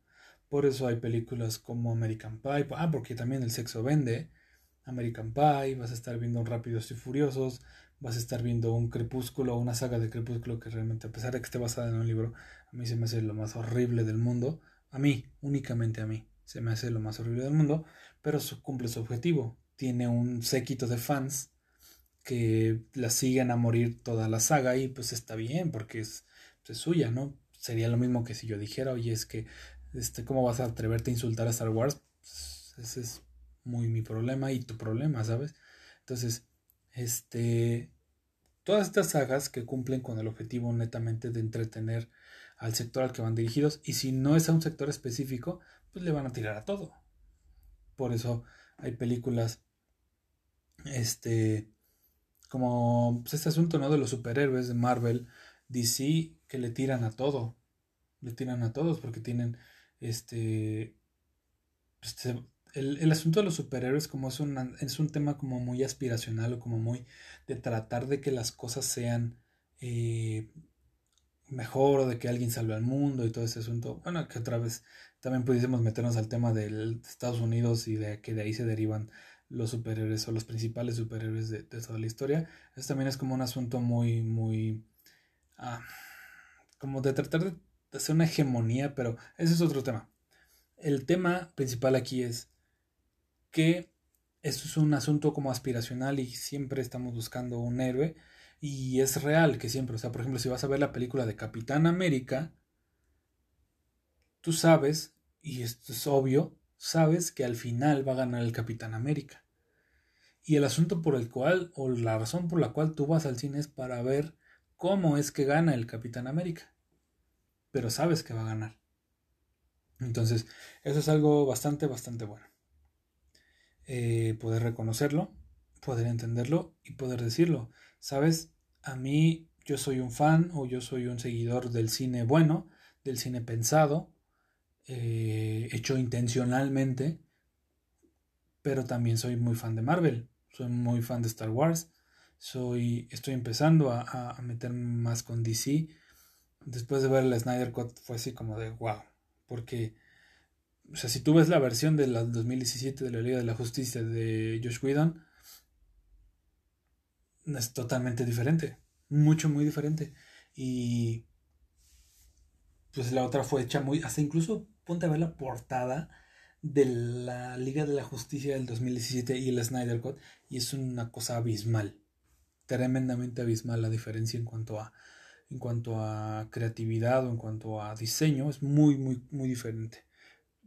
Por eso hay películas como American Pie, ah, porque también el sexo vende, American Pie, vas a estar viendo un Rápidos y Furiosos, vas a estar viendo un Crepúsculo, una saga de Crepúsculo que realmente, a pesar de que esté basada en un libro, a mí se me hace lo más horrible del mundo. A mí, únicamente a mí, se me hace lo más horrible del mundo, pero cumple su objetivo. Tiene un séquito de fans que la siguen a morir toda la saga y pues está bien porque es, pues, es suya, ¿no? Sería lo mismo que si yo dijera, oye, es que, este, ¿cómo vas a atreverte a insultar a Star Wars? Pues, ese es muy mi problema y tu problema, ¿sabes? Entonces, este, todas estas sagas que cumplen con el objetivo netamente de entretener al sector al que van dirigidos y si no es a un sector específico, pues le van a tirar a todo. Por eso hay películas, este, como pues, este asunto, ¿no? De los superhéroes de Marvel, DC, que le tiran a todo, le tiran a todos porque tienen, este, este el, asunto de los superhéroes como es, es un tema como muy aspiracional o como muy de tratar de que las cosas sean eh, mejor o de que alguien salve al mundo y todo ese asunto. Bueno, que otra vez también pudiésemos meternos al tema de Estados Unidos y de que de ahí se derivan los superhéroes o los principales superhéroes de, toda la historia. Eso también es como un asunto muy, muy... Ah, como de tratar de hacer una hegemonía, pero ese es otro tema. El tema principal aquí es que esto es un asunto como aspiracional y siempre estamos buscando un héroe y es real que siempre, o sea, por ejemplo, si vas a ver la película de Capitán América, tú sabes, y esto es obvio, sabes que al final va a ganar el Capitán América. Y el asunto por el cual, o la razón por la cual tú vas al cine es para ver cómo es que gana el Capitán América. Pero sabes que va a ganar. Entonces, eso es algo bastante, bastante bueno. Eh, poder reconocerlo, poder entenderlo y poder decirlo. Sabes, a mí yo soy un fan o yo soy un seguidor del cine bueno, del cine pensado, eh, hecho intencionalmente, pero también soy muy fan de Marvel, soy muy fan de Star Wars, soy, estoy empezando a, a meterme más con DC. Después de ver el Snyder Cut fue así como de wow, porque o sea, si tú ves la versión de la 2017 de la Liga de la Justicia de Josh Whedon, es totalmente diferente. Mucho, muy diferente. Y pues la otra fue hecha muy. Hasta incluso ponte a ver la portada de la Liga de la Justicia del 2017 y el Snyder Cut. Y es una cosa abismal. Tremendamente abismal la diferencia en cuanto a. En cuanto a creatividad o en cuanto a diseño, es muy, muy, muy diferente.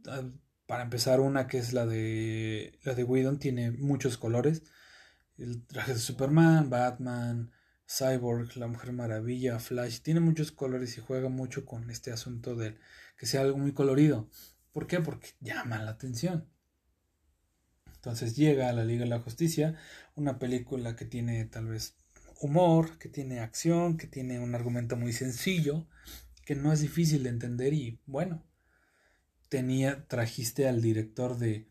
Ah, para empezar, una que es la de la de Whedon, tiene muchos colores el traje de Superman, Batman, Cyborg, la Mujer Maravilla, Flash, tiene muchos colores y juega mucho con este asunto de que sea algo muy colorido. ¿Por qué? Porque llama la atención. Entonces llega a la Liga de la Justicia, una película que tiene tal vez humor, que tiene acción, que tiene un argumento muy sencillo, que no es difícil de entender y bueno, tenía, trajiste al director de,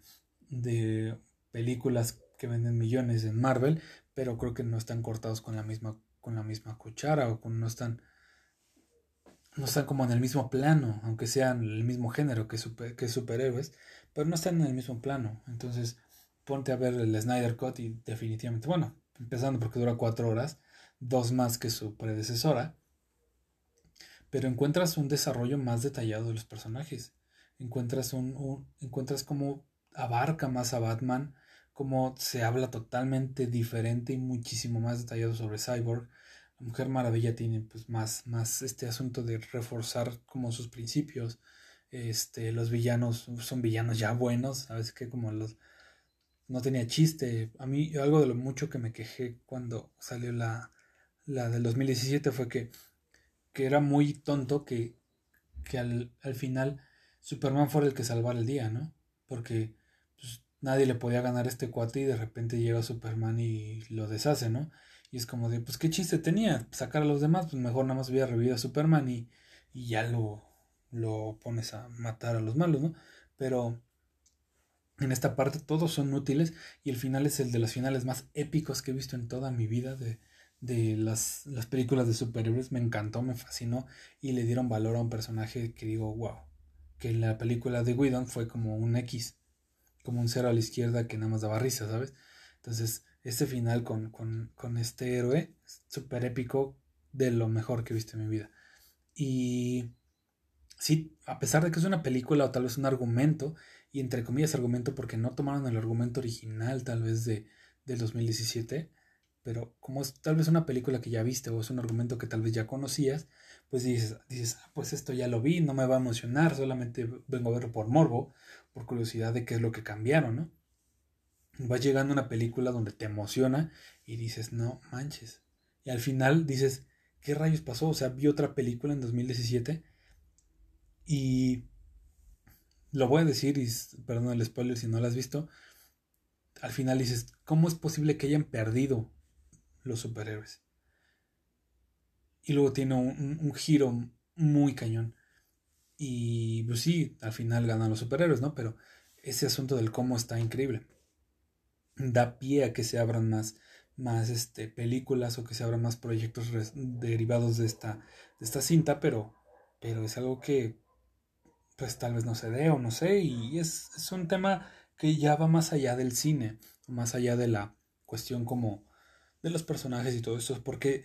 de películas que venden millones en Marvel, pero creo que no están cortados con la misma, con la misma cuchara o con, no están no están como en el mismo plano, aunque sean el mismo género que, que superhéroes, pero no están en el mismo plano. Entonces, ponte a ver el Snyder Cut y definitivamente, bueno, empezando porque dura cuatro horas, dos más que su predecesora, pero encuentras un desarrollo más detallado de los personajes. Encuentras un, encuentras como abarca más a Batman, como se habla totalmente diferente y muchísimo más detallado sobre Cyborg. La Mujer Maravilla tiene pues más, más este asunto de reforzar como sus principios. Este, los villanos son villanos ya buenos, sabes que como los no tenía chiste. A mí algo de lo mucho que me quejé cuando salió la, la del 2017 fue que, que era muy tonto que, que al, al final Superman fuera el que salvara el día, ¿no? Porque nadie le podía ganar este cuate y de repente llega Superman y lo deshace, ¿no? Y es como de, pues qué chiste tenía, sacar a los demás, pues mejor nada más hubiera revivido a Superman y, y ya lo, lo pones a matar a los malos, ¿no? Pero en esta parte todos son útiles y el final es el de los finales más épicos que he visto en toda mi vida de, de las, las películas de superhéroes. Me encantó, me fascinó y le dieron valor a un personaje que digo, wow, que en la película de Whedon fue como un X como un cero a la izquierda que nada más daba risa, ¿sabes? Entonces, este final con, con, con este héroe, súper épico, de lo mejor que he visto en mi vida. Y sí, a pesar de que es una película o tal vez un argumento, y entre comillas argumento porque no tomaron el argumento original tal vez de, del 2017, pero como es tal vez una película que ya viste o es un argumento que tal vez ya conocías, pues dices, dices ah, pues esto ya lo vi, no me va a emocionar, solamente vengo a verlo por morbo, por curiosidad de qué es lo que cambiaron, ¿no? Vas llegando a una película donde te emociona y dices, no manches. Y al final dices, ¿qué rayos pasó? O sea, vi otra película en 2017 y lo voy a decir, y perdón el spoiler si no la has visto. Al final dices, ¿cómo es posible que hayan perdido los superhéroes? Y luego tiene un, un giro muy cañón. Y pues sí, al final ganan los superhéroes, ¿no? Pero ese asunto del cómo está increíble. Da pie a que se abran más, más este, películas o que se abran más proyectos derivados de esta, de esta cinta, pero, pero es algo que pues tal vez no se dé o no sé, y es, es un tema que ya va más allá del cine, más allá de la cuestión como de los personajes y todo eso, porque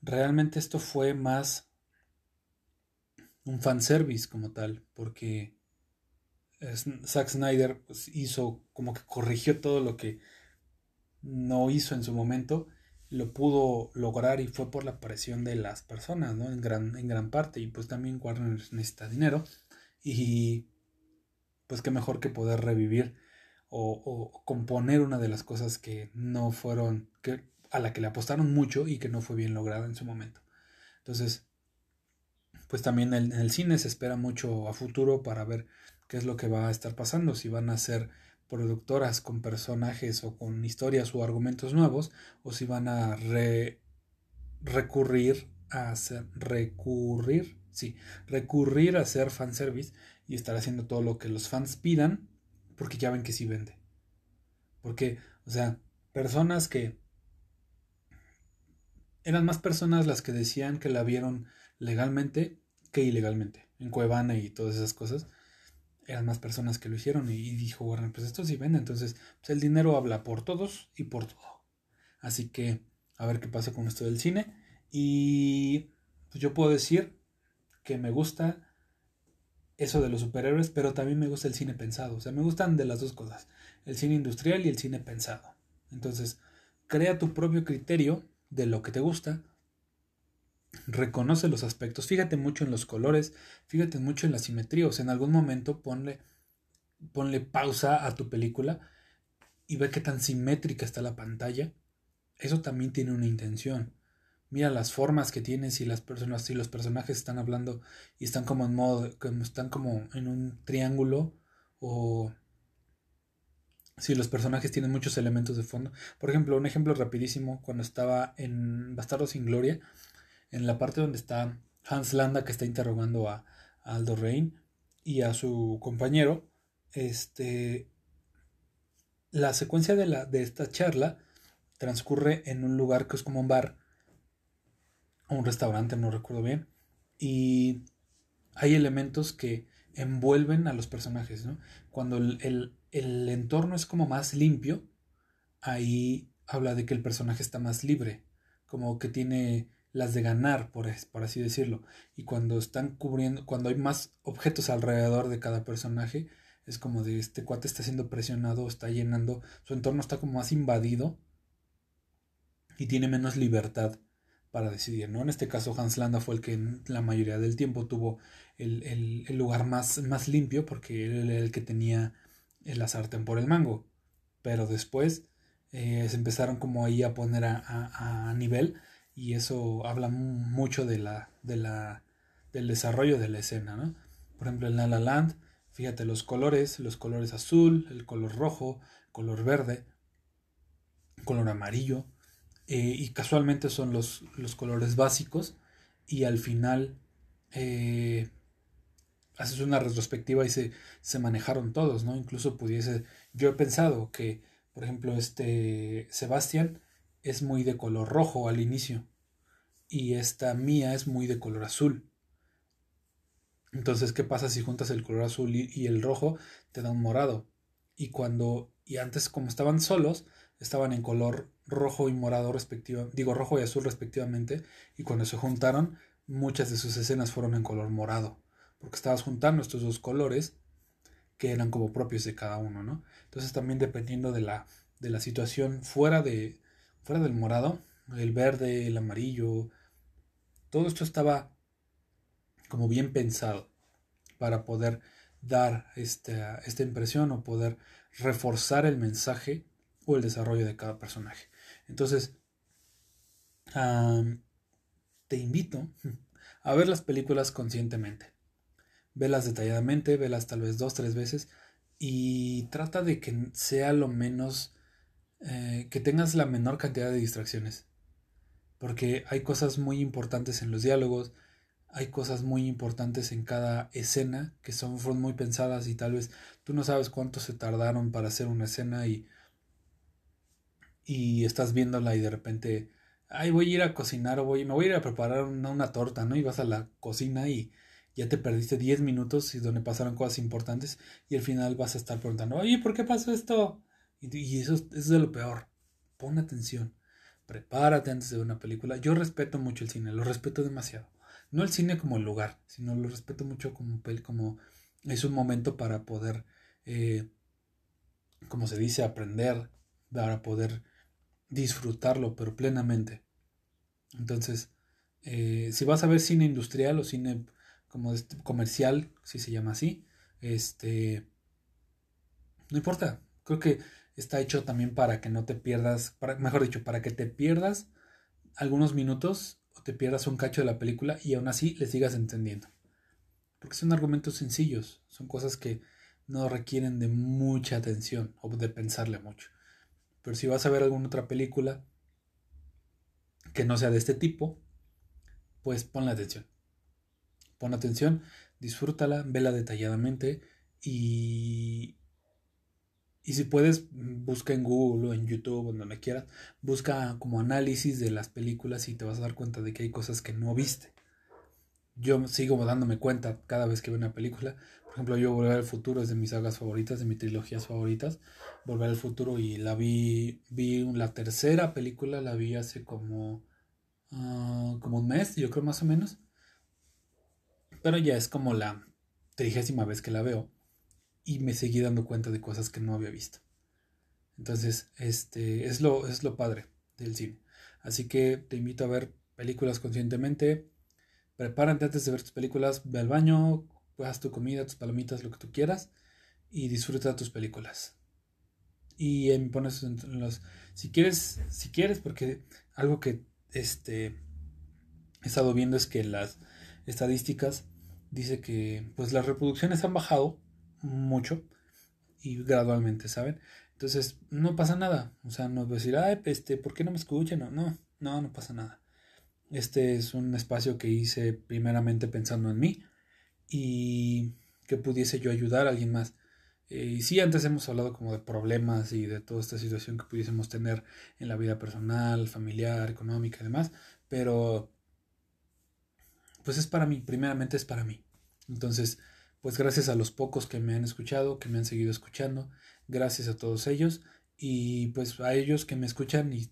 realmente esto fue más un fanservice como tal, porque Zack Snyder pues, hizo como que corrigió todo lo que no hizo en su momento, lo pudo lograr y fue por la presión de las personas, ¿no? En gran, en gran parte. Y pues también Warner necesita dinero. Y pues qué mejor que poder revivir o, componer una de las cosas que no fueron, que, a la que le apostaron mucho y que no fue bien lograda en su momento. Entonces, pues también en el cine se espera mucho a futuro para ver qué es lo que va a estar pasando, si van a ser productoras con personajes o con historias o argumentos nuevos, o si van a recurrir a hacer, recurrir, sí, recurrir a hacer fanservice y estar haciendo todo lo que los fans pidan, porque ya ven que sí vende. Porque, o sea, personas que eran más personas las que decían que la vieron legalmente que ilegalmente, en Cuevana y todas esas cosas eran más personas que lo hicieron y, dijo Warner, pues esto sí vende, entonces pues el dinero habla por todos y por todo. Así que a ver qué pasa con esto del cine y pues yo puedo decir que me gusta eso de los superhéroes, pero también me gusta el cine pensado, o sea, me gustan de las dos cosas, el cine industrial y el cine pensado. Entonces, crea tu propio criterio de lo que te gusta, reconoce los aspectos, fíjate mucho en los colores, fíjate mucho en la simetría, o sea, en algún momento ponle, ponle pausa a tu película y ve qué tan simétrica está la pantalla. Eso también tiene una intención. Mira las formas que tiene si las personas, si los personajes están hablando y están como en modo, como están como en un triángulo o si los personajes tienen muchos elementos de fondo. Por ejemplo, un ejemplo rapidísimo, cuando estaba en Bastardo sin Gloria, en la parte donde está Hans Landa que está interrogando a, Aldo Rain y a su compañero, este, la secuencia de, la, de esta charla transcurre en un lugar que es como un bar o un restaurante, no recuerdo bien, y hay elementos que envuelven a los personajes, ¿no? Cuando el, el entorno es como más limpio, ahí habla de que el personaje está más libre, como que tiene las de ganar, por, por así decirlo. Y cuando están cubriendo, cuando hay más objetos alrededor de cada personaje, es como de este cuate está siendo presionado, está llenando, su entorno está como más invadido y tiene menos libertad para decidir, ¿no? En este caso Hans Landa fue el que en la mayoría del tiempo tuvo el, el, lugar más, más limpio porque él era el que tenía la sartén por el mango. Pero después eh, se empezaron como ahí a poner a, a nivel y eso habla mucho de la, de la, del desarrollo de la escena, ¿no? Por ejemplo, en La La Land, fíjate los colores, los colores azul, el color rojo, color verde, color amarillo, eh, y casualmente son los, los, colores básicos, y al final eh, haces una retrospectiva y se, se manejaron todos, ¿no? Incluso pudiese, yo he pensado que, por ejemplo, este Sebastián, es muy de color rojo al inicio y esta mía es muy de color azul. Entonces, ¿qué pasa si juntas el color azul y, el rojo? Te da un morado. Y cuando, y antes como estaban solos, estaban en color rojo y morado respectivamente, digo rojo y azul respectivamente, y cuando se juntaron, muchas de sus escenas fueron en color morado, porque estabas juntando estos dos colores que eran como propios de cada uno, ¿no? Entonces también dependiendo de la, de la situación fuera de, fuera del morado, el verde, el amarillo, todo esto estaba como bien pensado para poder dar esta, esta impresión o poder reforzar el mensaje o el desarrollo de cada personaje. Entonces, te invito a ver las películas conscientemente. Velas detalladamente, velas tal vez dos, tres veces y trata de que sea lo menos eh, que tengas la menor cantidad de distracciones. Porque hay cosas muy importantes en los diálogos, hay cosas muy importantes en cada escena que son, muy pensadas y tal vez tú no sabes cuánto se tardaron para hacer una escena y, y estás viéndola y de repente, ay, voy a ir a cocinar o voy, me voy a ir a preparar una, una torta, ¿no? Y vas a la cocina y ya te perdiste 10 minutos y donde pasaron cosas importantes y al final vas a estar preguntando, oye, ¿por qué pasó esto? Y, eso, es de lo peor. Pon atención. Prepárate antes de una película. Yo respeto mucho el cine, lo respeto demasiado. No el cine como el lugar, sino lo respeto mucho como, como es un momento para poder, eh, como se dice, aprender, para poder disfrutarlo, pero plenamente. Entonces, eh, si vas a ver cine industrial o cine como este, comercial, si se llama así, este, no importa. Creo que está hecho también para que no te pierdas, mejor dicho, para que te pierdas algunos minutos o te pierdas un cacho de la película y aún así le sigas entendiendo. Porque son argumentos sencillos, son cosas que no requieren de mucha atención o de pensarle mucho. Pero si vas a ver alguna otra película que no sea de este tipo, pues ponle atención. Pon atención, disfrútala, vela detalladamente y, y si puedes, busca en Google o en YouTube, donde me quieras, busca como análisis de las películas y te vas a dar cuenta de que hay cosas que no viste. Yo sigo dándome cuenta cada vez que veo una película. Por ejemplo, yo Volver al Futuro es de mis sagas favoritas, de mis trilogías favoritas. Volver al Futuro y la vi, vi la tercera película, la vi hace como, ah, como un mes, yo creo más o menos. Pero ya es como la trigésima vez que la veo y me seguí dando cuenta de cosas que no había visto. Entonces, este es lo, es lo padre del cine. Así que te invito a ver películas conscientemente. Prepárate antes de ver tus películas, ve al baño, haz tu comida, tus palomitas, lo que tú quieras y disfruta tus películas. Y me pones en los si quieres, si quieres porque algo que este he estado viendo es que las estadísticas dice que pues las reproducciones han bajado mucho y gradualmente, ¿saben? Entonces, no pasa nada. O sea, no decir, ay, este, ¿por qué no me escuchan? No, no, no, pasa nada. Este es un espacio que hice primeramente pensando en mí y que pudiese yo ayudar a alguien más. Eh, y sí, antes hemos hablado como de problemas y de toda esta situación que pudiésemos tener en la vida personal, familiar, económica y demás, pero pues es para mí, primeramente es para mí. Entonces, pues gracias a los pocos que me han escuchado, que me han seguido escuchando, gracias a todos ellos. Y pues a ellos que me escuchan y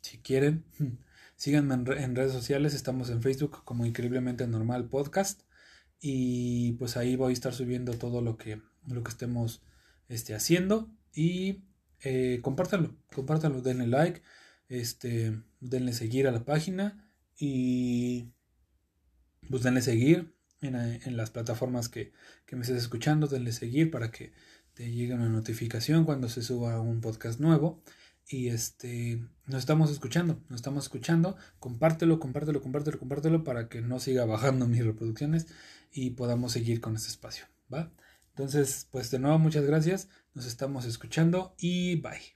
si quieren, síganme en, redes sociales, estamos en Facebook como Increíblemente Normal Podcast. Y pues ahí voy a estar subiendo todo lo que, lo que estemos este, haciendo. Y eh, compártanlo, compártanlo, denle like, este, denle seguir a la página y pues denle seguir en, las plataformas que, me estés escuchando, denle seguir para que te llegue una notificación cuando se suba un podcast nuevo. Y este, nos estamos escuchando, nos estamos escuchando. Compártelo, compártelo, compártelo, compártelo para que no siga bajando mis reproducciones y podamos seguir con este espacio. ¿Va? Entonces, pues de nuevo, muchas gracias. Nos estamos escuchando y bye.